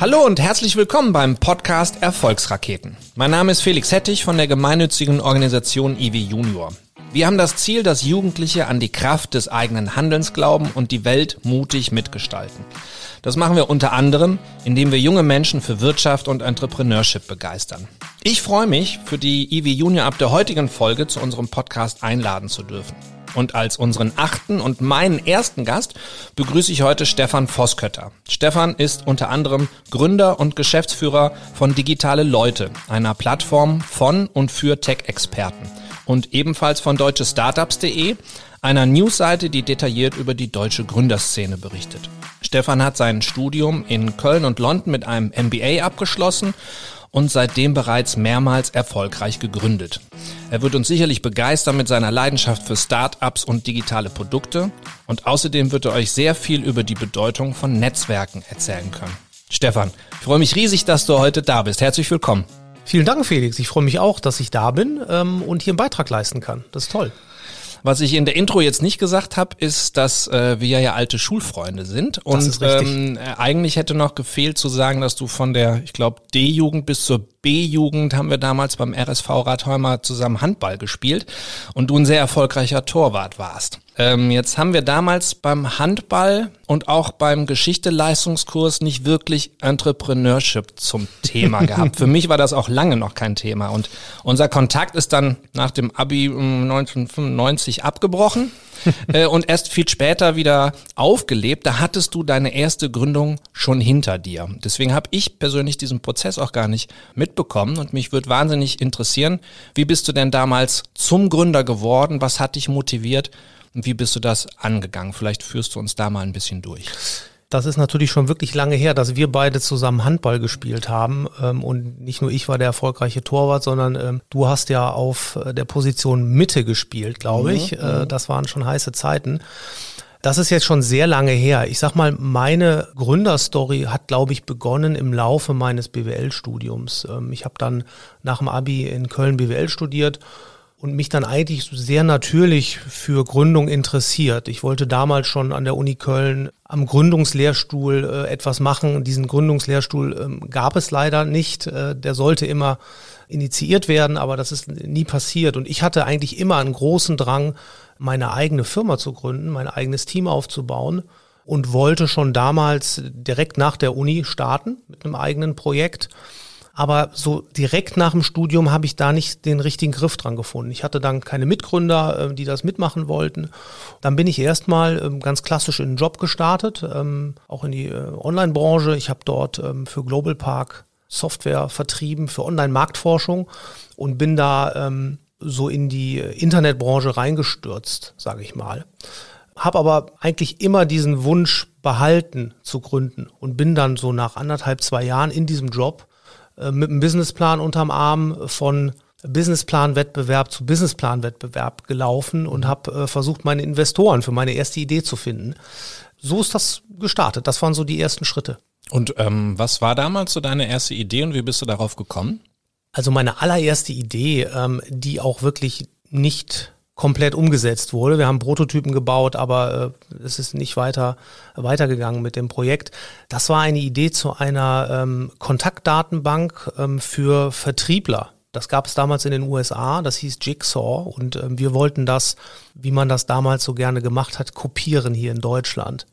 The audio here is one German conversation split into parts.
Hallo und herzlich willkommen beim Podcast Erfolgsraketen. Mein Name ist Felix Hettich von der gemeinnützigen Organisation IW Junior. Wir haben das Ziel, dass Jugendliche an die Kraft des eigenen Handelns glauben und die Welt mutig mitgestalten. Das machen wir unter anderem, indem wir junge Menschen für Wirtschaft und Entrepreneurship begeistern. Ich freue mich, für die IW Junior ab der heutigen Folge zu unserem Podcast einladen zu dürfen. Und als unseren achten und meinen ersten Gast begrüße ich heute Stefan Voskötter. Stefan ist unter anderem Gründer und Geschäftsführer von Digitale Leute, einer Plattform von und für Tech-Experten. Und ebenfalls von deutschestartups.de, einer Newsseite, die detailliert über die deutsche Gründerszene berichtet. Stefan hat sein Studium in Köln und London mit einem MBA abgeschlossen und seitdem bereits mehrmals erfolgreich gegründet. Er wird uns sicherlich begeistern mit seiner Leidenschaft für Start-ups und digitale Produkte und außerdem wird er euch sehr viel über die Bedeutung von Netzwerken erzählen können. Stefan, ich freue mich riesig, dass du heute da bist. Herzlich willkommen. Vielen Dank, Felix. Ich freue mich auch, dass ich da bin ähm, und hier einen Beitrag leisten kann. Das ist toll. Was ich in der Intro jetzt nicht gesagt habe, ist, dass äh, wir ja alte Schulfreunde sind. Und ähm, äh, eigentlich hätte noch gefehlt zu sagen, dass du von der, ich glaube, D-Jugend bis zur B-Jugend haben wir damals beim RSV Rathheimer zusammen Handball gespielt und du ein sehr erfolgreicher Torwart warst. Ähm, jetzt haben wir damals beim Handball und auch beim Geschichte-Leistungskurs nicht wirklich Entrepreneurship zum Thema gehabt. Für mich war das auch lange noch kein Thema. Und unser Kontakt ist dann nach dem Abi 1995 abgebrochen. äh, und erst viel später wieder aufgelebt. Da hattest du deine erste Gründung schon hinter dir. Deswegen habe ich persönlich diesen Prozess auch gar nicht mitbekommen und mich würde wahnsinnig interessieren, wie bist du denn damals zum Gründer geworden? Was hat dich motiviert? Und wie bist du das angegangen? Vielleicht führst du uns da mal ein bisschen durch. Das ist natürlich schon wirklich lange her, dass wir beide zusammen Handball gespielt haben. Ähm, und nicht nur ich war der erfolgreiche Torwart, sondern ähm, du hast ja auf äh, der Position Mitte gespielt, glaube ich. Mhm. Äh, das waren schon heiße Zeiten. Das ist jetzt schon sehr lange her. Ich sag mal, meine Gründerstory hat, glaube ich, begonnen im Laufe meines BWL-Studiums. Ähm, ich habe dann nach dem Abi in Köln BWL studiert und mich dann eigentlich sehr natürlich für Gründung interessiert. Ich wollte damals schon an der Uni Köln am Gründungslehrstuhl äh, etwas machen. Diesen Gründungslehrstuhl ähm, gab es leider nicht. Äh, der sollte immer initiiert werden, aber das ist nie passiert. Und ich hatte eigentlich immer einen großen Drang, meine eigene Firma zu gründen, mein eigenes Team aufzubauen und wollte schon damals direkt nach der Uni starten mit einem eigenen Projekt aber so direkt nach dem Studium habe ich da nicht den richtigen Griff dran gefunden. Ich hatte dann keine Mitgründer, äh, die das mitmachen wollten. Dann bin ich erstmal ähm, ganz klassisch in den Job gestartet, ähm, auch in die äh, Online-Branche. Ich habe dort ähm, für Global Park Software vertrieben für Online-Marktforschung und bin da so in die Internetbranche reingestürzt, sage ich mal. Habe aber eigentlich immer diesen Wunsch behalten zu gründen und bin dann so nach anderthalb, zwei Jahren in diesem Job äh, mit einem Businessplan unterm Arm von Businessplan-Wettbewerb zu Businessplan-Wettbewerb gelaufen und habe äh, versucht, meine Investoren für meine erste Idee zu finden. So ist das gestartet. Das waren so die ersten Schritte. Und ähm, was war damals so deine erste Idee und wie bist du darauf gekommen? Also meine allererste Idee, ähm, die auch wirklich nicht komplett umgesetzt wurde. Wir haben Prototypen gebaut, aber äh, es ist nicht weiter weitergegangen mit dem Projekt. Das war eine Idee zu einer ähm, Kontaktdatenbank ähm, für Vertriebler. Das gab es damals in den USA, das hieß Jigsaw und äh, wir wollten das, wie man das damals so gerne gemacht hat, kopieren hier in Deutschland.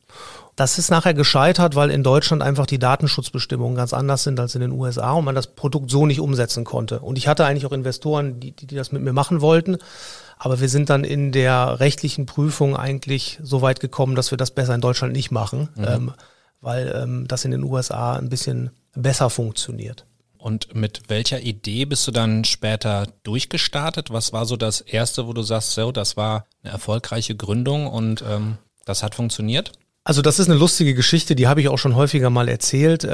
Das ist nachher gescheitert, weil in Deutschland einfach die Datenschutzbestimmungen ganz anders sind als in den USA und man das Produkt so nicht umsetzen konnte. Und ich hatte eigentlich auch Investoren, die, die das mit mir machen wollten. Aber wir sind dann in der rechtlichen Prüfung eigentlich so weit gekommen, dass wir das besser in Deutschland nicht machen, mhm. ähm, weil ähm, das in den USA ein bisschen besser funktioniert. Und mit welcher Idee bist du dann später durchgestartet? Was war so das Erste, wo du sagst, so, das war eine erfolgreiche Gründung und ähm, das hat funktioniert? Also das ist eine lustige Geschichte, die habe ich auch schon häufiger mal erzählt.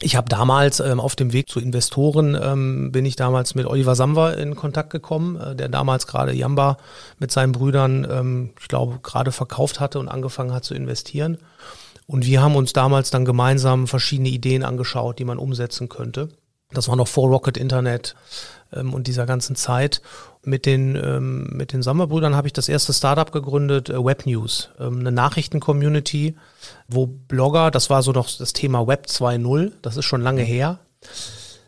Ich habe damals ähm, auf dem Weg zu Investoren, ähm, bin ich damals mit Oliver Samwer in Kontakt gekommen, äh, der damals gerade Jamba mit seinen Brüdern, ähm, ich glaube, gerade verkauft hatte und angefangen hat zu investieren. Und wir haben uns damals dann gemeinsam verschiedene Ideen angeschaut, die man umsetzen könnte. Das war noch vor Rocket Internet ähm, und dieser ganzen Zeit. Mit den, ähm, mit den Sommerbrüdern habe ich das erste Startup gegründet, äh, Web News, ähm, eine Nachrichten-Community, wo Blogger, das war so noch das Thema Web 2.0, das ist schon lange her.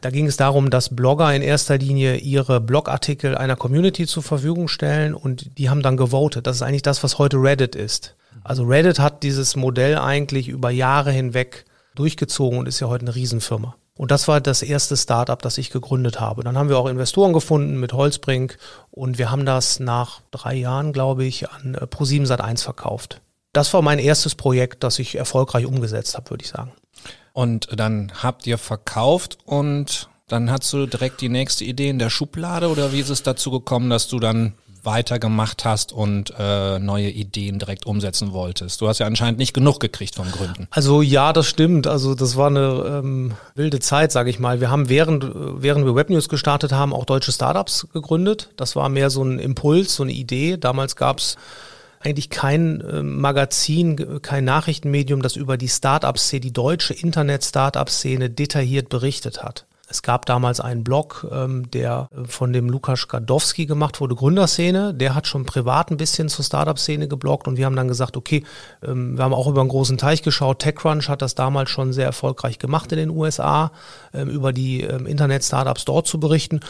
Da ging es darum, dass Blogger in erster Linie ihre Blogartikel einer Community zur Verfügung stellen und die haben dann gewotet. Das ist eigentlich das, was heute Reddit ist. Also Reddit hat dieses Modell eigentlich über Jahre hinweg durchgezogen und ist ja heute eine Riesenfirma. Und das war das erste Startup, das ich gegründet habe. Dann haben wir auch Investoren gefunden mit Holzbrink und wir haben das nach drei Jahren, glaube ich, an äh, Pro7 Sat1 verkauft. Das war mein erstes Projekt, das ich erfolgreich umgesetzt habe, würde ich sagen. Und dann habt ihr verkauft und dann hast du direkt die nächste Idee in der Schublade oder wie ist es dazu gekommen, dass du dann weitergemacht hast und äh, neue Ideen direkt umsetzen wolltest. Du hast ja anscheinend nicht genug gekriegt vom Gründen. Also ja, das stimmt. Also das war eine ähm, wilde Zeit, sage ich mal. Wir haben während, während wir Webnews gestartet haben, auch deutsche Startups gegründet. Das war mehr so ein Impuls, so eine Idee. Damals gab es eigentlich kein äh, Magazin, kein Nachrichtenmedium, das über die Startup-Szene, die deutsche Internet-Startup-Szene detailliert berichtet hat. Es gab damals einen Blog, ähm, der äh, von dem Lukas Gadowski gemacht wurde, Gründerszene. Der hat schon privat ein bisschen zur Startup-Szene gebloggt und wir haben dann gesagt, okay, ähm, wir haben auch über einen großen Teich geschaut. TechCrunch hat das damals schon sehr erfolgreich gemacht in den USA, ähm, über die ähm, Internet-Startups dort zu berichten.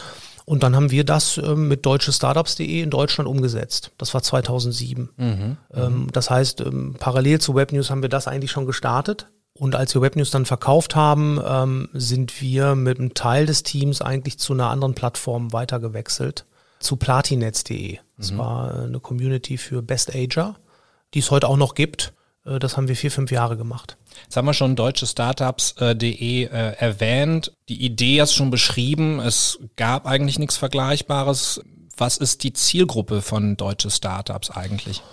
Und dann haben wir das ähm, mit deutschestartups.de in Deutschland umgesetzt. Das war 2007. Mhm. Ähm, das heißt, ähm, parallel zu Webnews haben wir das eigentlich schon gestartet. Und als wir Webnews dann verkauft haben, ähm, sind wir mit einem Teil des Teams eigentlich zu einer anderen Plattform weitergewechselt, zu platinetz.de. Das mhm. war eine Community für Best Ager, die es heute auch noch gibt. Äh, das haben wir vier, fünf Jahre gemacht. Jetzt haben wir schon deutsche Startups.de äh, erwähnt. Die Idee hast schon beschrieben. Es gab eigentlich nichts Vergleichbares. Was ist die Zielgruppe von deutsche Startups eigentlich?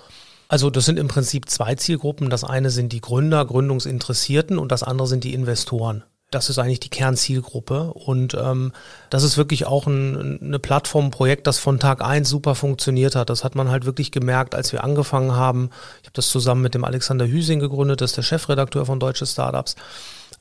Also das sind im Prinzip zwei Zielgruppen. Das eine sind die Gründer, Gründungsinteressierten und das andere sind die Investoren. Das ist eigentlich die Kernzielgruppe und ähm, das ist wirklich auch ein, eine Plattform, Projekt, das von Tag eins super funktioniert hat. Das hat man halt wirklich gemerkt, als wir angefangen haben. Ich habe das zusammen mit dem Alexander Hüsing gegründet, das ist der Chefredakteur von Deutsche Startups.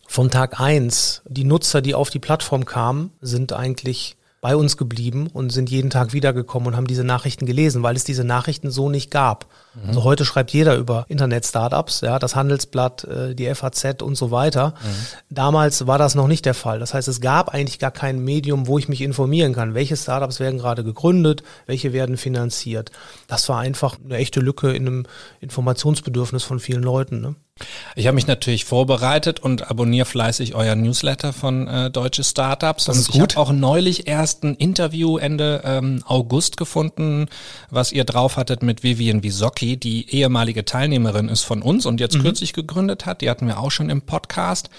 Von Tag eins, die Nutzer, die auf die Plattform kamen, sind eigentlich bei uns geblieben und sind jeden Tag wiedergekommen und haben diese Nachrichten gelesen, weil es diese Nachrichten so nicht gab. Mhm. Also heute schreibt jeder über Internet-Startups, ja, das Handelsblatt, äh, die FAZ und so weiter. Mhm. Damals war das noch nicht der Fall. Das heißt, es gab eigentlich gar kein Medium, wo ich mich informieren kann. Welche Startups werden gerade gegründet, welche werden finanziert. Das war einfach eine echte Lücke in einem Informationsbedürfnis von vielen Leuten. Ne? Ich habe mich natürlich vorbereitet und abonniere fleißig euer Newsletter von äh, Deutsche Startups. Das und ich habe auch neulich erst ein Interview Ende ähm, August gefunden, was ihr drauf hattet mit Vivian Wisocki, die ehemalige Teilnehmerin ist von uns und jetzt mhm. kürzlich gegründet hat. Die hatten wir auch schon im Podcast.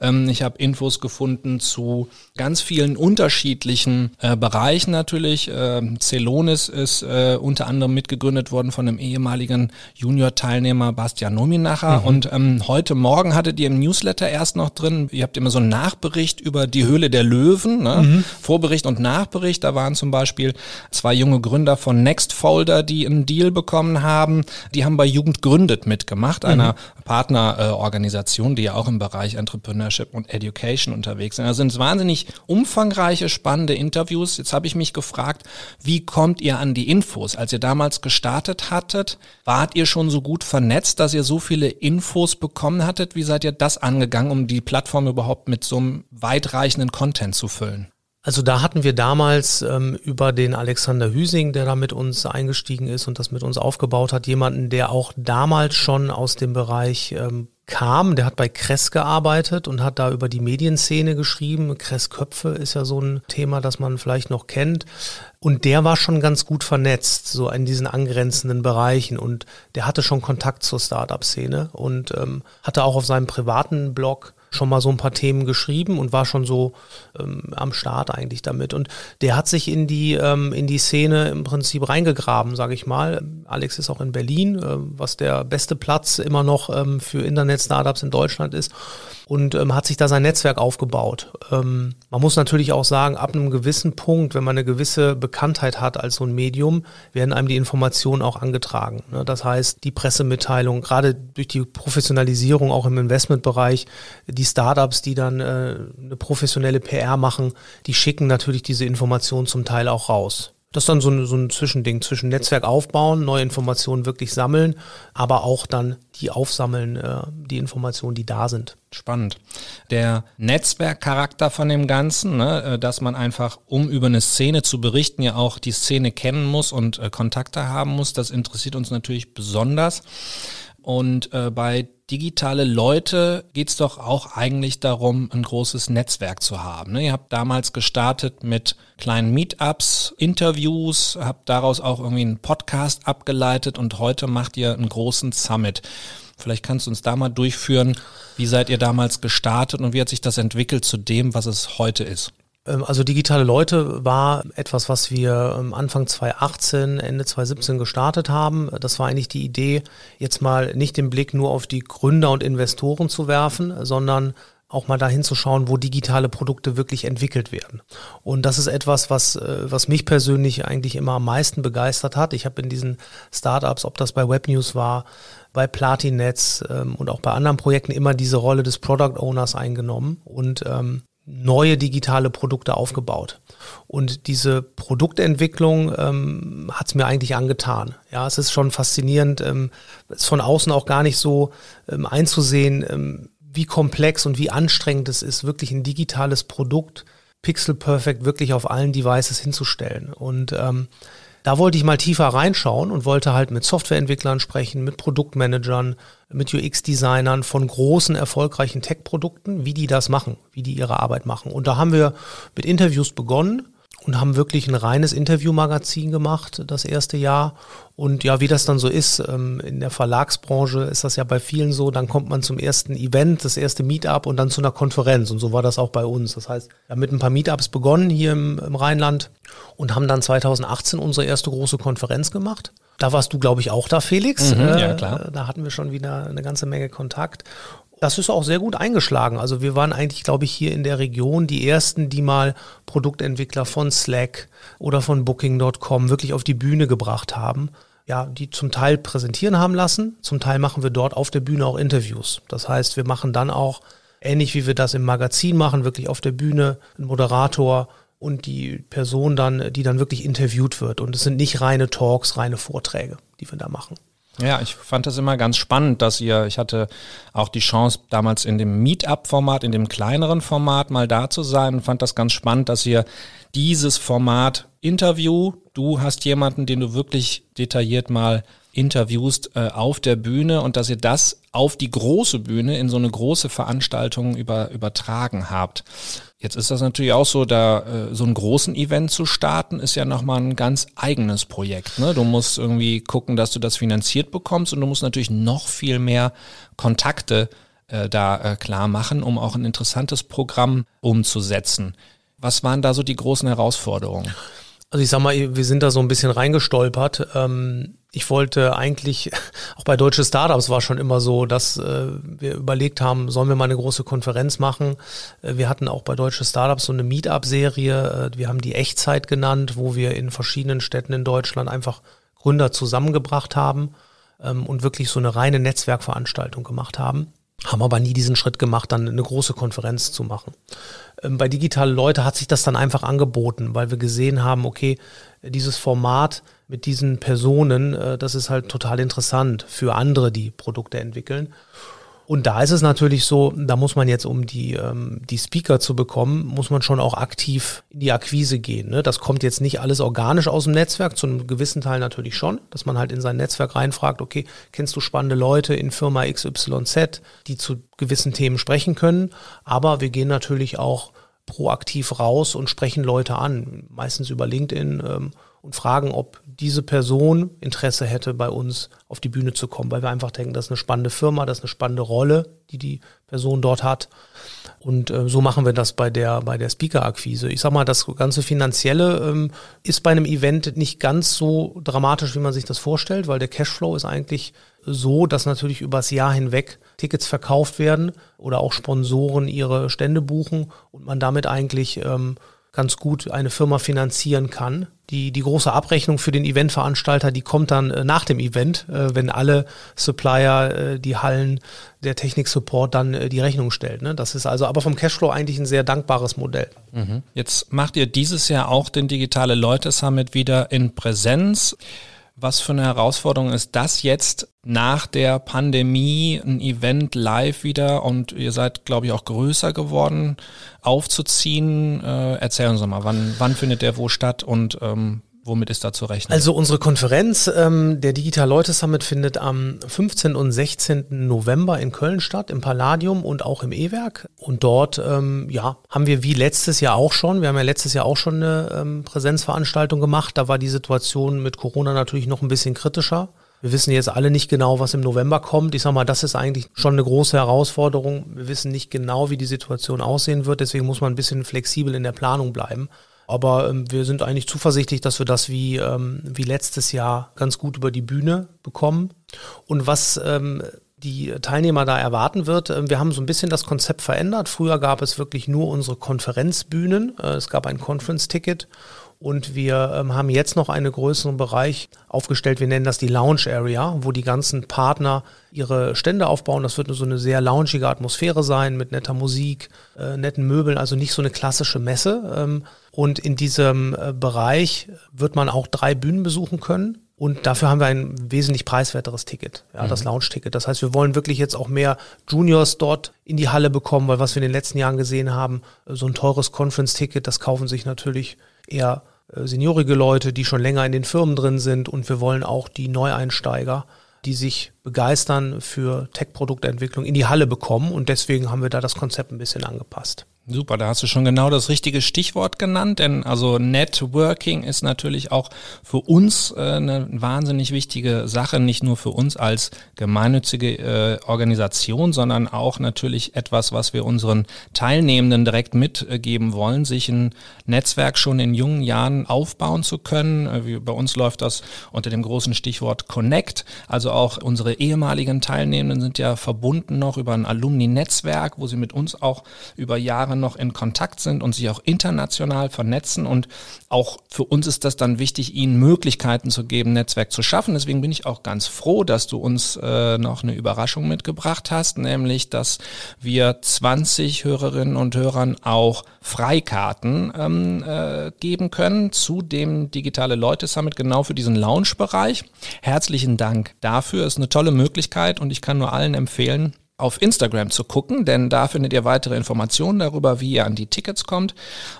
Ähm, ich habe Infos gefunden zu ganz vielen unterschiedlichen äh, Bereichen natürlich. Ähm, Celonis ist äh, unter anderem mitgegründet worden von einem ehemaligen Junior-Teilnehmer Bastian Nominacher mhm. und ähm, heute Morgen hattet ihr im Newsletter erst noch drin, ihr habt immer so einen Nachbericht über die Höhle der Löwen, ne? Mhm. Vorbericht und Nachbericht. Da waren zum Beispiel zwei junge Gründer von Nextfolder, die einen Deal bekommen haben. Die haben bei Jugend gründet mitgemacht, mhm. einer Partnerorganisation, äh, die ja auch im Bereich Entrepreneurship und Education unterwegs sind. Also sind wahnsinnig umfangreiche, spannende Interviews. Jetzt habe ich mich gefragt, wie kommt ihr an die Infos? Als ihr damals gestartet hattet, wart ihr schon so gut vernetzt, dass ihr so viele Infos Infos bekommen hattet. Wie seid ihr das angegangen, um die Plattform überhaupt mit so einem weitreichenden Content zu füllen? Also da hatten wir damals ähm, über den Alexander Hüsing, der da mit uns eingestiegen ist und das mit uns aufgebaut hat, jemanden, der auch damals schon aus dem Bereich ähm, kam. Der hat bei Kress gearbeitet und hat da über die Medienszene geschrieben. Kress Köpfe ist ja so ein Thema, das man vielleicht noch kennt. Und der war schon ganz gut vernetzt, so in diesen angrenzenden Bereichen. Und der hatte schon Kontakt zur Startup-Szene und ähm, hatte auch auf seinem privaten Blog schon mal so ein paar Themen geschrieben und war schon so ähm, am Start eigentlich damit. Und der hat sich in die, ähm, in die Szene im Prinzip reingegraben, sage ich mal. Alex ist auch in Berlin, äh, was der beste Platz immer noch ähm, für Internet-Startups in Deutschland ist. Und ähm, hat sich da sein Netzwerk aufgebaut. Ähm, man muss natürlich auch sagen, ab einem gewissen Punkt, wenn man eine gewisse Bekanntheit hat als so ein Medium, werden einem die Informationen auch angetragen. Ne? Das heißt, die Pressemitteilung, gerade durch die Professionalisierung auch im Investmentbereich, die Startups, die dann äh, eine professionelle PR machen, die schicken natürlich diese Informationen zum Teil auch raus. Das ist dann so ein, so ein Zwischending zwischen Netzwerk aufbauen, neue Informationen wirklich sammeln, aber auch dann die aufsammeln, äh, die Informationen, die da sind. Spannend. Der Netzwerkcharakter von dem Ganzen, ne, äh, dass man einfach, um über eine Szene zu berichten, ja auch die Szene kennen muss und äh, Kontakte haben muss, das interessiert uns natürlich besonders. Und äh, bei digitale Leute geht's doch auch eigentlich darum, ein großes Netzwerk zu haben. Ne? Ihr habt damals gestartet mit kleinen Meetups, Interviews, habt daraus auch irgendwie einen Podcast abgeleitet und heute macht ihr einen großen Summit. Vielleicht kannst du uns da mal durchführen, wie seid ihr damals gestartet und wie hat sich das entwickelt zu dem, was es heute ist? Ähm, also digitale Leute war etwas, was wir ähm, Anfang 2018, Ende 2017 gestartet haben. Das war eigentlich die Idee, jetzt mal nicht den Blick nur auf die Gründer und Investoren zu werfen, sondern auch mal dahin zu schauen, wo digitale Produkte wirklich entwickelt werden. Und das ist etwas, was, äh, was mich persönlich eigentlich immer am meisten begeistert hat. Ich habe in diesen Startups, ob das bei Webnews war, bei Platinetz ähm, und auch bei anderen Projekten immer diese Rolle des Product Owners eingenommen und ähm, neue digitale Produkte aufgebaut. Und diese Produktentwicklung ähm, hat es mir eigentlich angetan. Ja, es ist schon faszinierend, ähm, es von außen auch gar nicht so ähm, einzusehen, ähm, wie komplex und wie anstrengend es ist, wirklich ein digitales Produkt pixel perfect wirklich auf allen Devices hinzustellen. Und ähm, da wollte ich mal tiefer reinschauen und wollte halt mit Softwareentwicklern sprechen, mit Produktmanagern, mit UX-Designern von großen, erfolgreichen Tech-Produkten, wie die das machen, wie die ihre Arbeit machen. Und da haben wir mit Interviews begonnen und haben wirklich ein reines Interviewmagazin gemacht, das erste Jahr. Und ja, wie das dann so ist, ähm, in der Verlagsbranche ist das ja bei vielen so, dann kommt man zum ersten Event, das erste Meetup und dann zu einer Konferenz. Und so war das auch bei uns. Das heißt, wir haben mit ein paar Meetups begonnen hier im, im Rheinland und haben dann 2018 unsere erste große Konferenz gemacht. Da warst du, glaube ich, auch da, Felix. Mhm, ja, äh, klar. Da hatten wir schon wieder eine ganze Menge Kontakt. Das ist auch sehr gut eingeschlagen. Also wir waren eigentlich, glaube ich, hier in der Region die ersten, die mal Produktentwickler von Slack oder von Booking.com wirklich auf die Bühne gebracht haben. Ja, die zum Teil präsentieren haben lassen, zum Teil machen wir dort auf der Bühne auch Interviews. Das heißt, wir machen dann auch, ähnlich wie wir das im Magazin machen, wirklich auf der Bühne einen Moderator und die Person dann, die dann wirklich interviewt wird. Und es sind nicht reine Talks, reine Vorträge, die wir da machen. Ja, ich fand das immer ganz spannend, dass ihr, ich hatte auch die Chance damals in dem Meetup-Format, in dem kleineren Format mal da zu sein und fand das ganz spannend, dass ihr dieses Format Interview, du hast jemanden, den du wirklich detailliert mal interviewst äh, auf der Bühne und dass ihr das auf die große Bühne in so eine große Veranstaltung über, übertragen habt. Jetzt ist das natürlich auch so, da äh, so einen großen Event zu starten, ist ja nochmal ein ganz eigenes Projekt. Ne? Du musst irgendwie gucken, dass du das finanziert bekommst und du musst natürlich noch viel mehr Kontakte äh, da äh, klar machen, um auch ein interessantes Programm umzusetzen. Was waren da so die großen Herausforderungen? Also ich sag mal, wir sind da so ein bisschen reingestolpert. Ähm, ich wollte eigentlich, auch bei deutsche Startups war schon immer so, dass äh, wir überlegt haben, sollen wir mal eine große Konferenz machen. Äh, wir hatten auch bei deutsche Startups so eine Meetup-Serie. Äh, wir haben die Echtzeit genannt, wo wir in verschiedenen Städten in Deutschland einfach Gründer zusammengebracht haben ähm, und wirklich so eine reine Netzwerkveranstaltung gemacht haben haben aber nie diesen Schritt gemacht, dann eine große Konferenz zu machen. Ähm, bei digitale Leute hat sich das dann einfach angeboten, weil wir gesehen haben, okay, dieses Format mit diesen Personen, äh, das ist halt total interessant für andere, die Produkte entwickeln. Und da ist es natürlich so, da muss man jetzt, um die, ähm, die Speaker zu bekommen, muss man schon auch aktiv in die Akquise gehen. Ne? Das kommt jetzt nicht alles organisch aus dem Netzwerk, zu einem gewissen Teil natürlich schon, dass man halt in sein Netzwerk reinfragt, okay, kennst du spannende Leute in Firma XYZ, die zu gewissen Themen sprechen können. Aber wir gehen natürlich auch proaktiv raus und sprechen Leute an, meistens über LinkedIn ähm, und fragen, ob diese Person Interesse hätte, bei uns auf die Bühne zu kommen, weil wir einfach denken, das ist eine spannende Firma, das ist eine spannende Rolle, die die Person dort hat. Und äh, so machen wir das bei der, bei der Speaker-Akquise. Ich sag mal, das ganze Finanzielle ähm, ist bei einem Event nicht ganz so dramatisch, wie man sich das vorstellt, weil der Cashflow ist eigentlich so, dass natürlich übers Jahr hinweg Tickets verkauft werden oder auch Sponsoren ihre Stände buchen und man damit eigentlich ähm, ganz gut eine Firma finanzieren kann. Die, die große Abrechnung für den Eventveranstalter, die kommt dann äh, nach dem Event, äh, wenn alle Supplier, äh, die Hallen, der Technik-Support dann äh, die Rechnung stellt. Ne? Das ist also aber vom Cashflow eigentlich ein sehr dankbares Modell. Mhm. Jetzt macht ihr dieses Jahr auch den Digitale Leute Summit wieder in Präsenz. Was für eine Herausforderung ist das jetzt nach der Pandemie, ein Event live wieder und ihr seid, glaube ich, auch größer geworden, aufzuziehen? Äh, erzähl uns mal, wann, wann findet der wo statt und ähm, Womit ist da zu rechnen? Also unsere Konferenz, ähm, der Digital Leute Summit, findet am 15. und 16. November in Köln statt, im Palladium und auch im E-Werk. Und dort, ähm, ja, haben wir wie letztes Jahr auch schon, wir haben ja letztes Jahr auch schon eine ähm, Präsenzveranstaltung gemacht. Da war die Situation mit Corona natürlich noch ein bisschen kritischer. Wir wissen jetzt alle nicht genau, was im November kommt. Ich sag mal, das ist eigentlich schon eine große Herausforderung. Wir wissen nicht genau, wie die Situation aussehen wird. Deswegen muss man ein bisschen flexibel in der Planung bleiben. Aber ähm, wir sind eigentlich zuversichtlich, dass wir das wie, ähm, wie letztes Jahr ganz gut über die Bühne bekommen. Und was ähm, die Teilnehmer da erwarten wird. Ähm, wir haben so ein bisschen das Konzept verändert. Früher gab es wirklich nur unsere Konferenzbühnen. Äh, es gab ein Conference-Ticket und wir ähm, haben jetzt noch einen größeren Bereich aufgestellt. Wir nennen das die Lounge Area, wo die ganzen Partner ihre Stände aufbauen. Das wird so eine sehr loungige Atmosphäre sein mit netter Musik, äh, netten Möbeln, also nicht so eine klassische Messe. Und in diesem äh, Bereich wird man auch drei Bühnen besuchen können. Und dafür haben wir ein wesentlich preiswerteres Ticket, ja, mhm. das Lounge-Ticket. Das heißt, wir wollen wirklich jetzt auch mehr Juniors dort in die Halle bekommen, weil was wir in den letzten Jahren gesehen haben, äh, so ein teures Conference-Ticket, das kaufen sich natürlich eher äh, seniorige Leute, die schon länger in den Firmen drin sind und wir wollen auch die Neueinsteiger, die sich begeistern für Tech-Produktentwicklung in die Halle bekommen und deswegen haben wir da das Konzept ein bisschen angepasst. Super, da hast du schon genau das richtige Stichwort genannt, denn also Networking ist natürlich auch für uns äh, eine wahnsinnig wichtige Sache, nicht nur für uns als gemeinnützige äh, Organisation, sondern auch natürlich etwas, was wir unseren Teilnehmenden direkt mitgeben wollen, sich ein Netzwerk schon in jungen Jahren aufbauen zu können. Äh, wie bei uns läuft das unter dem großen Stichwort Connect, also auch unsere ehemaligen Teilnehmenden sind ja verbunden noch über ein Alumni-Netzwerk, wo sie mit uns auch über Jahre Jahren noch in Kontakt sind und sich auch international vernetzen. Und auch für uns ist das dann wichtig, ihnen Möglichkeiten zu geben, Netzwerk zu schaffen. Deswegen bin ich auch ganz froh, dass du uns äh, noch eine Überraschung mitgebracht hast, nämlich, dass wir 20 Hörerinnen und Hörern auch Freikarten ähm, äh, geben können zu dem Digitale Leute Summit, genau für diesen Lounge-Bereich. Herzlichen Dank dafür. Ist eine tolle Möglichkeit und ich kann nur allen empfehlen, auf Instagram zu gucken, denn da findet ihr weitere Informationen darüber, wie ihr an die Tickets kommt.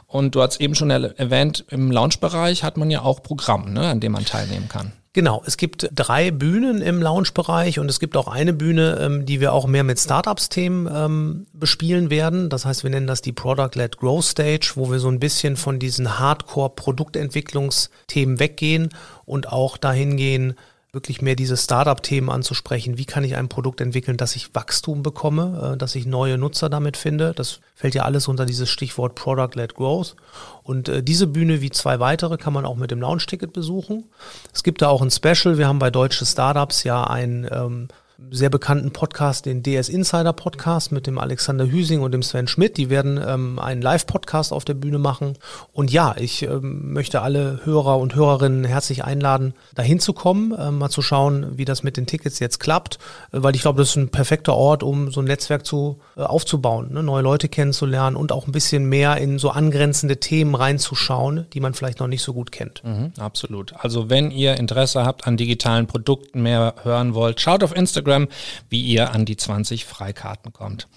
Und du hast eben schon erwähnt, im Lounge-Bereich hat man ja auch Programm, ne, an dem man teilnehmen kann. Genau, es gibt drei Bühnen im Lounge-Bereich und es gibt auch eine Bühne, ähm, die wir auch mehr mit Startups-Themen ähm, bespielen werden. Das heißt, wir nennen das die Product-Led Growth Stage, wo wir so ein bisschen von diesen Hardcore-Produktentwicklungsthemen weggehen und auch dahin gehen, wirklich mehr diese Startup-Themen anzusprechen. Wie kann ich ein Produkt entwickeln, dass ich Wachstum bekomme, äh, dass ich neue Nutzer damit finde? Das fällt ja alles unter dieses Stichwort Product-led Growth. Und äh, diese Bühne wie zwei weitere kann man auch mit dem Launch-Ticket besuchen. Es gibt da auch ein Special. Wir haben bei Deutsche Startups ja ein ähm, sehr bekannten Podcast, den DS Insider Podcast mit dem Alexander Hüsing und dem Sven Schmidt. Die werden ähm, einen Live-Podcast auf der Bühne machen. Und ja, ich ähm, möchte alle Hörer und Hörerinnen herzlich einladen, dahin zu kommen, äh, mal zu schauen, wie das mit den Tickets jetzt klappt, äh, weil ich glaube, das ist ein perfekter Ort, um so ein Netzwerk zu äh, aufzubauen, ne? neue Leute kennenzulernen und auch ein bisschen mehr in so angrenzende Themen reinzuschauen, die man vielleicht noch nicht so gut kennt. Mhm, absolut. Also wenn ihr Interesse habt an digitalen Produkten, mehr hören wollt, schaut auf Instagram Instagram, wie ihr an die 20 Freikarten kommt.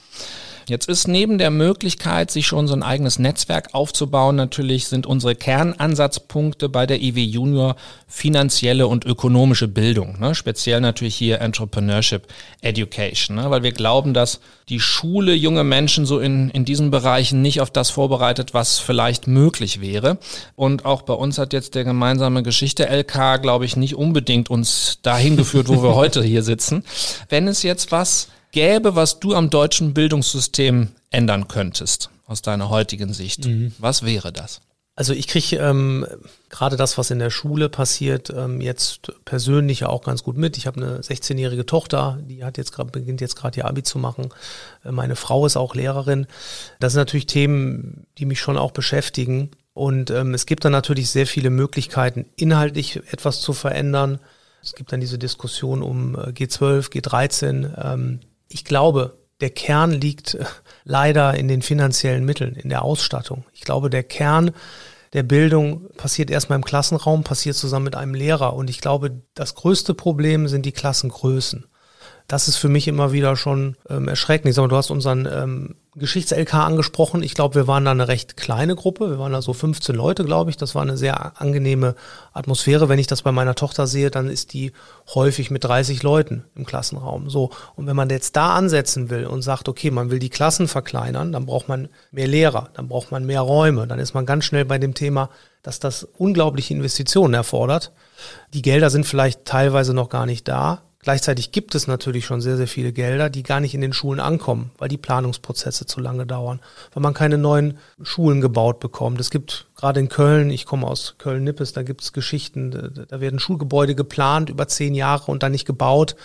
Jetzt ist neben der Möglichkeit, sich schon so ein eigenes Netzwerk aufzubauen, natürlich sind unsere Kernansatzpunkte bei der IW Junior finanzielle und ökonomische Bildung. Ne? Speziell natürlich hier Entrepreneurship Education, ne? weil wir glauben, dass die Schule junge Menschen so in, in diesen Bereichen nicht auf das vorbereitet, was vielleicht möglich wäre. Und auch bei uns hat jetzt der gemeinsame Geschichte LK, glaube ich, nicht unbedingt uns dahin geführt, wo wir heute hier sitzen. Wenn es jetzt was gäbe, was du am deutschen Bildungssystem ändern könntest, aus deiner heutigen Sicht, mhm. was wäre das? Also ich kriege ähm, gerade das, was in der Schule passiert, ähm, jetzt persönlich ja auch ganz gut mit. Ich habe eine 16-jährige Tochter, die hat jetzt gerade beginnt jetzt gerade ihr Abi zu machen. Äh, meine Frau ist auch Lehrerin. Das sind natürlich Themen, die mich schon auch beschäftigen. Und ähm, es gibt dann natürlich sehr viele Möglichkeiten, inhaltlich etwas zu verändern. Es gibt dann diese Diskussion um G12, äh, G13. Ähm, ich glaube, der Kern liegt äh, leider in den finanziellen Mitteln, in der Ausstattung. Ich glaube, der Kern der Bildung passiert erstmal im Klassenraum, passiert zusammen mit einem Lehrer. Und ich glaube, das größte Problem sind die Klassengrößen das ist für mich immer wieder schon ähm, erschreckend. Ich sag mal, du hast unseren ähm, Geschichts-LK angesprochen. Ich glaube, wir waren da eine recht kleine Gruppe. Wir waren da so 15 Leute, glaube ich. Das war eine sehr angenehme Atmosphäre. Wenn ich das bei meiner Tochter sehe, dann ist die häufig mit 30 Leuten im Klassenraum. So. Und wenn man jetzt da ansetzen will und sagt, okay, man will die Klassen verkleinern, dann braucht man mehr Lehrer, dann braucht man mehr Räume. Dann ist man ganz schnell bei dem Thema, dass das unglaubliche Investitionen erfordert. Die Gelder sind vielleicht teilweise noch gar nicht da. Gleichzeitig gibt es natürlich schon sehr, sehr viele Gelder, die gar nicht in den Schulen ankommen, weil die Planungsprozesse zu lange dauern, weil man keine neuen Schulen gebaut bekommt. Es gibt gerade in Köln, ich komme aus Köln-Nippes, da gibt es Geschichten, da werden Schulgebäude geplant über zehn Jahre und dann nicht gebaut.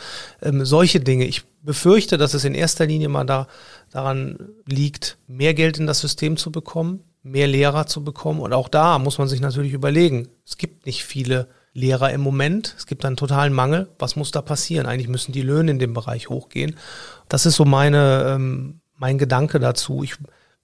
Ähm, solche Dinge. Ich befürchte, dass es in erster Linie mal da, daran liegt, mehr Geld in das System zu bekommen, mehr Lehrer zu bekommen. Und auch da muss man sich natürlich überlegen, es gibt nicht viele Lehrer im Moment. Es gibt einen totalen Mangel. Was muss da passieren? Eigentlich müssen die Löhne in dem Bereich hochgehen. Das ist so meine, ähm, mein Gedanke dazu. Ich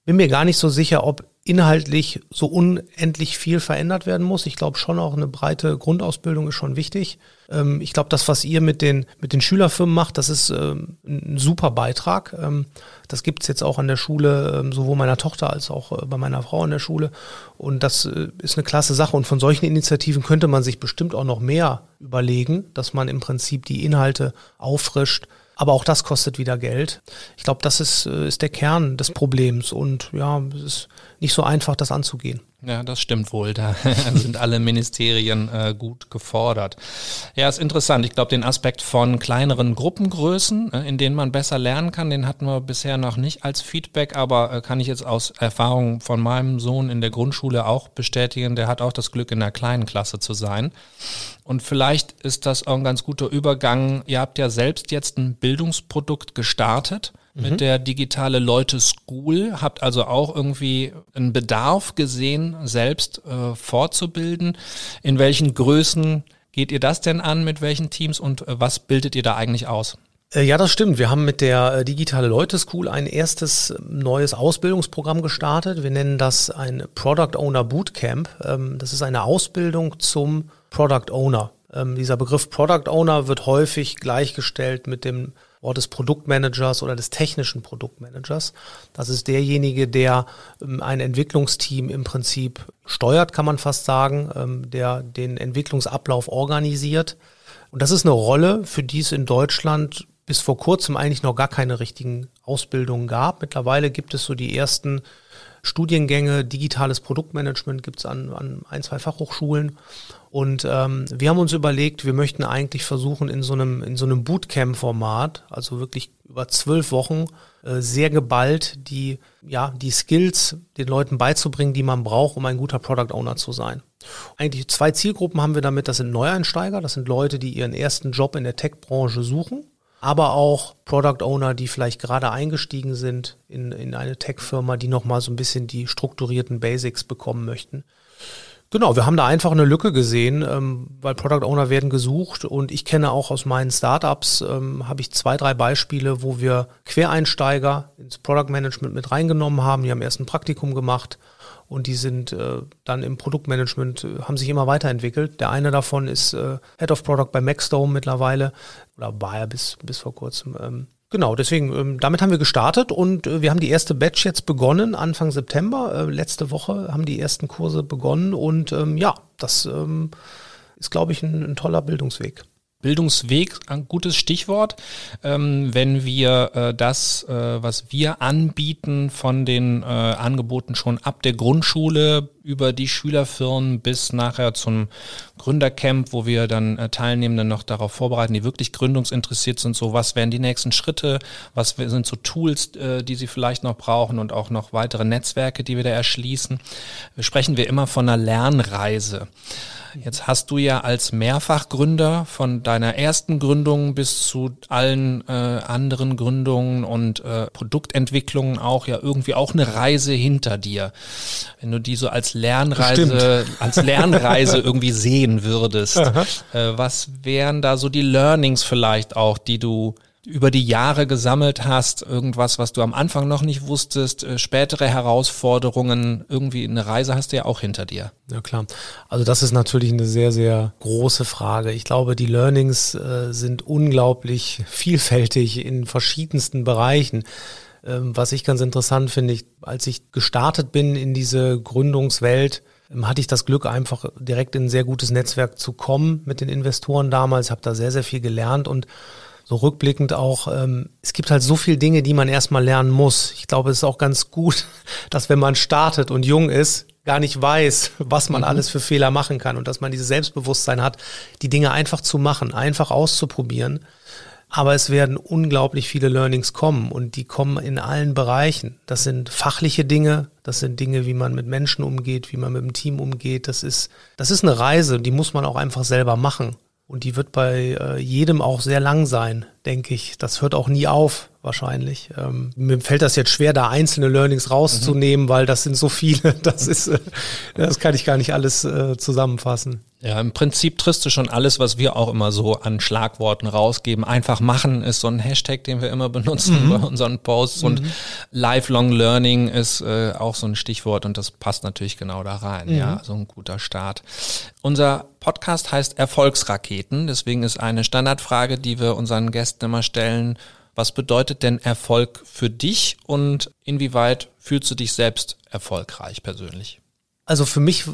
bin mir gar nicht so sicher, ob inhaltlich so unendlich viel verändert werden muss. Ich glaube schon auch eine breite Grundausbildung ist schon wichtig. Ähm, ich glaube, das, was ihr mit den, mit den Schülerfirmen macht, das ist ähm, ein super Beitrag. Ähm, das gibt's jetzt auch an der Schule, ähm, sowohl meiner Tochter als auch äh, bei meiner Frau an der Schule. Und das äh, ist eine klasse Sache. Und von solchen Initiativen könnte man sich bestimmt auch noch mehr überlegen, dass man im Prinzip die Inhalte auffrischt, aber auch das kostet wieder Geld. Ich glaube, das ist, äh, ist der Kern des Problems. Und ja, es ist nicht so einfach, das anzugehen. Ja, das stimmt wohl. Da sind alle Ministerien äh, gut gefordert. Ja, ist interessant. Ich glaube, den Aspekt von kleineren Gruppengrößen, äh, in denen man besser lernen kann, den hatten wir bisher noch nicht als Feedback, aber äh, kann ich jetzt aus Erfahrung von meinem Sohn in der Grundschule auch bestätigen. Der hat auch das Glück, in einer kleinen Klasse zu sein. Und vielleicht ist das auch ein ganz guter Übergang. Ihr habt ja selbst jetzt ein Bildungsprodukt gestartet mit mhm. der digitale Leute School, habt also auch irgendwie einen Bedarf gesehen, selbst äh, fortzubilden. In welchen Größen geht ihr das denn an, mit welchen Teams und äh, was bildet ihr da eigentlich aus? Äh, ja, das stimmt. Wir haben mit der äh, Digitale Leute School ein erstes neues Ausbildungsprogramm gestartet. Wir nennen das ein Product Owner Bootcamp. Ähm, das ist eine Ausbildung zum Product Owner. Ähm, dieser Begriff Product Owner wird häufig gleichgestellt mit dem Wort des Produktmanagers oder des technischen Produktmanagers. Das ist derjenige, der ähm, ein Entwicklungsteam im Prinzip steuert, kann man fast sagen, ähm, der den Entwicklungsablauf organisiert. Und das ist eine Rolle, für die es in Deutschland bis vor kurzem eigentlich noch gar keine richtigen Ausbildungen gab. Mittlerweile gibt es so die ersten Studiengänge, digitales Produktmanagement gibt es an, an ein, zwei Fachhochschulen. Und ähm, wir haben uns überlegt, wir möchten eigentlich versuchen, in so einem, in so einem Bootcamp-Format, also wirklich über zwölf Wochen, äh, sehr geballt die, ja, die Skills den Leuten beizubringen, die man braucht, um ein guter Product Owner zu sein. Eigentlich zwei Zielgruppen haben wir damit, das sind Neueinsteiger, das sind Leute, die ihren ersten Job in der Tech-Branche suchen aber auch Product Owner, die vielleicht gerade eingestiegen sind in, in eine Tech-Firma, die nochmal so ein bisschen die strukturierten Basics bekommen möchten. Genau, wir haben da einfach eine Lücke gesehen, ähm, weil Product Owner werden gesucht und ich kenne auch aus meinen Startups, ähm, habe ich zwei, drei Beispiele, wo wir Quereinsteiger ins Product Management mit reingenommen haben. Die haben erst ein Praktikum gemacht und die sind äh, dann im Produktmanagement, äh, haben sich immer weiterentwickelt. Der eine davon ist äh, Head of Product bei Maxdome mittlerweile oder war er bis, bis vor kurzem. Ähm, Genau, deswegen, ähm, damit haben wir gestartet und äh, wir haben die erste Batch jetzt begonnen, Anfang September. Äh, letzte Woche haben die ersten Kurse begonnen und ähm, ja, das ähm, ist, glaube ich, ein, ein toller Bildungsweg. Bildungsweg, ein gutes Stichwort. Ähm, wenn wir äh, das, äh, was wir anbieten, von den äh, Angeboten schon ab der Grundschule über die Schülerfirmen bis nachher zum Gründercamp, wo wir dann äh, Teilnehmende noch darauf vorbereiten, die wirklich gründungsinteressiert sind. So, was wären die nächsten Schritte? Was sind so Tools, äh, die sie vielleicht noch brauchen und auch noch weitere Netzwerke, die wir da erschließen? Sprechen wir immer von einer Lernreise. Jetzt hast du ja als Mehrfachgründer von deiner ersten Gründung bis zu allen äh, anderen Gründungen und äh, Produktentwicklungen auch ja irgendwie auch eine Reise hinter dir. Wenn du die so als Lernreise, Bestimmt. als Lernreise irgendwie sehen würdest, äh, was wären da so die Learnings vielleicht auch, die du über die Jahre gesammelt hast, irgendwas, was du am Anfang noch nicht wusstest, äh, spätere Herausforderungen, irgendwie eine Reise hast du ja auch hinter dir. Ja klar. Also das ist natürlich eine sehr, sehr große Frage. Ich glaube, die Learnings äh, sind unglaublich vielfältig in verschiedensten Bereichen. Ähm, was ich ganz interessant finde, ich, als ich gestartet bin in diese Gründungswelt, ähm, hatte ich das Glück, einfach direkt in ein sehr gutes Netzwerk zu kommen mit den Investoren damals, habe da sehr, sehr viel gelernt und so rückblickend auch, ähm, es gibt halt so viele Dinge, die man erstmal lernen muss. Ich glaube, es ist auch ganz gut, dass wenn man startet und jung ist, gar nicht weiß, was man mhm. alles für Fehler machen kann und dass man dieses Selbstbewusstsein hat, die Dinge einfach zu machen, einfach auszuprobieren. Aber es werden unglaublich viele Learnings kommen und die kommen in allen Bereichen. Das sind fachliche Dinge, das sind Dinge, wie man mit Menschen umgeht, wie man mit dem Team umgeht. Das ist, das ist eine Reise, die muss man auch einfach selber machen. Und die wird bei äh, jedem auch sehr lang sein, denke ich. Das hört auch nie auf, wahrscheinlich. Ähm, mir fällt das jetzt schwer, da einzelne Learnings rauszunehmen, mhm. weil das sind so viele. Das ist, äh, das kann ich gar nicht alles äh, zusammenfassen. Ja, im Prinzip triffst du schon alles, was wir auch immer so an Schlagworten rausgeben. Einfach machen ist so ein Hashtag, den wir immer benutzen mhm. bei unseren Posts. Und mhm. Lifelong Learning ist äh, auch so ein Stichwort und das passt natürlich genau da rein. Mhm. Ja, so ein guter Start. Unser Podcast heißt Erfolgsraketen. Deswegen ist eine Standardfrage, die wir unseren Gästen immer stellen. Was bedeutet denn Erfolg für dich und inwieweit fühlst du dich selbst erfolgreich persönlich? Also für mich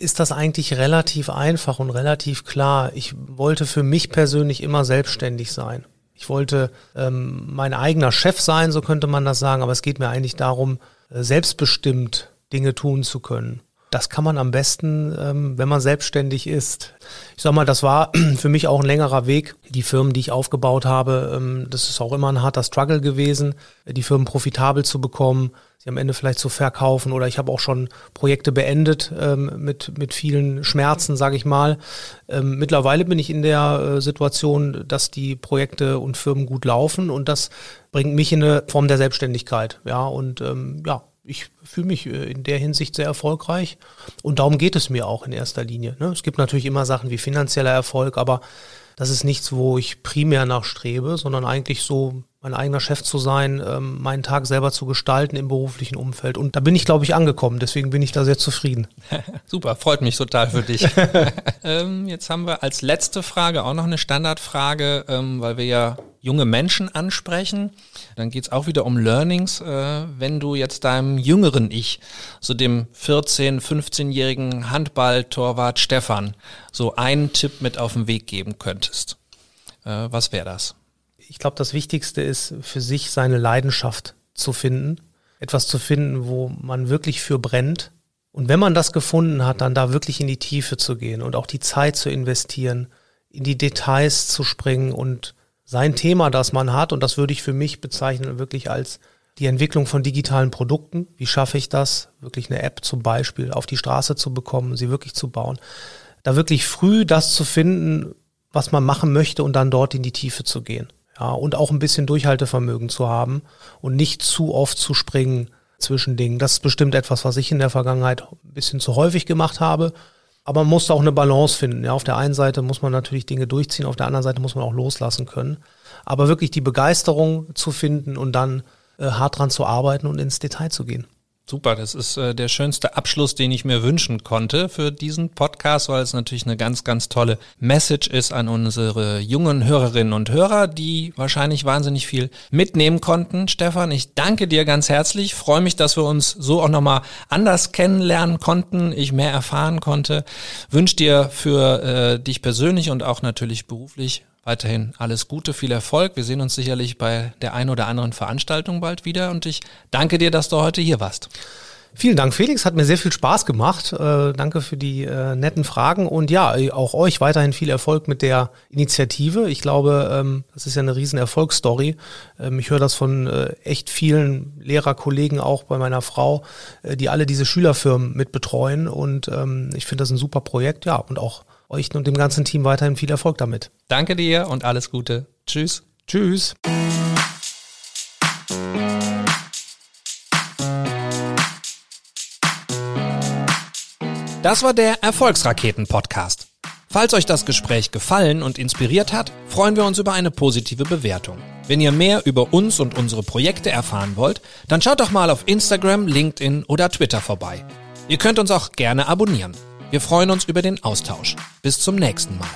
ist das eigentlich relativ einfach und relativ klar. Ich wollte für mich persönlich immer selbstständig sein. Ich wollte ähm, mein eigener Chef sein, so könnte man das sagen, aber es geht mir eigentlich darum, äh, selbstbestimmt Dinge tun zu können. Das kann man am besten, ähm, wenn man selbstständig ist. Ich sag mal, das war für mich auch ein längerer Weg. Die Firmen, die ich aufgebaut habe, ähm, das ist auch immer ein harter Struggle gewesen, die Firmen profitabel zu bekommen sie am Ende vielleicht zu verkaufen oder ich habe auch schon Projekte beendet ähm, mit, mit vielen Schmerzen, sage ich mal. Mittlerweile bin ich in der äh, Situation, dass die Projekte und Firmen gut laufen und das bringt mich in eine Form der Selbstständigkeit. Ja, und ja, ich fühle mich äh, in der Hinsicht sehr erfolgreich und darum geht es mir auch in erster Linie. Ne? Es gibt natürlich immer Sachen wie finanzieller Erfolg, aber das ist nichts, wo ich primär nachstrebe, sondern eigentlich so mein eigener Chef zu sein, ähm, meinen Tag selber zu gestalten im beruflichen Umfeld. Und da bin ich, glaube ich, angekommen. Deswegen bin ich da sehr zufrieden. Super, freut mich total für dich. ähm, jetzt haben wir als letzte Frage auch noch eine Standardfrage, ähm, weil wir ja junge Menschen ansprechen. Dann geht's auch wieder um Learnings. Äh, wenn du jetzt deinem jüngeren Ich, so dem 14-, 15-jährigen Handballtorwart Stefan, so einen Tipp mit auf den Weg geben könntest, äh, was wäre das? Ich glaube, das Wichtigste ist für sich seine Leidenschaft zu finden. Etwas zu finden, wo man wirklich für brennt. Und wenn man das gefunden hat, dann da wirklich in die Tiefe zu gehen und auch die Zeit zu investieren, in die Details zu springen und sein Thema, das man hat, und das würde ich für mich bezeichnen, wirklich als die Entwicklung von digitalen Produkten. Wie schaffe ich das, wirklich eine App zum Beispiel auf die Straße zu bekommen, sie wirklich zu bauen? Da wirklich früh das zu finden, was man machen möchte und dann dort in die Tiefe zu gehen. Ja, und auch ein bisschen Durchhaltevermögen zu haben und nicht zu oft zu springen zwischen Dingen. Das ist bestimmt etwas, was ich in der Vergangenheit ein bisschen zu häufig gemacht habe. Aber man muss auch eine Balance finden. Ja, auf der einen Seite muss man natürlich Dinge durchziehen, auf der anderen Seite muss man auch loslassen können. Aber wirklich die Begeisterung zu finden und dann äh, hart dran zu arbeiten und ins Detail zu gehen. Super, das ist äh, der schönste Abschluss, den ich mir wünschen konnte für diesen Podcast, weil es natürlich eine ganz, ganz tolle Message ist an unsere jungen Hörerinnen und Hörer, die wahrscheinlich wahnsinnig viel mitnehmen konnten. Stefan, ich danke dir ganz herzlich, freue mich, dass wir uns so auch nochmal anders kennenlernen konnten, ich mehr erfahren konnte. Wünsche dir für äh, dich persönlich und auch natürlich beruflich weiterhin alles Gute, viel Erfolg. Wir sehen uns sicherlich bei der einen oder anderen Veranstaltung bald wieder und ich danke dir, dass du heute hier warst. Vielen Dank, Felix. Hat mir sehr viel Spaß gemacht. Äh, danke für die äh, netten Fragen und ja, auch euch weiterhin viel Erfolg mit der Initiative. Ich glaube, ähm, das ist ja eine riesen Erfolgsstory. Ähm, ich höre das von äh, echt vielen Lehrerkollegen auch bei meiner Frau, äh, die alle diese Schülerfirmen mit betreuen und ähm, ich finde das ein super Projekt. Ja, und auch euch und dem ganzen Team weiterhin viel Erfolg damit. Danke dir und alles Gute. Tschüss. Tschüss. Das war der Erfolgsraketen-Podcast. Falls euch das Gespräch gefallen und inspiriert hat, freuen wir uns über eine positive Bewertung. Wenn ihr mehr über uns und unsere Projekte erfahren wollt, dann schaut doch mal auf Instagram, LinkedIn oder Twitter vorbei. Ihr könnt uns auch gerne abonnieren. Wir freuen uns über den Austausch. Bis zum nächsten Mal.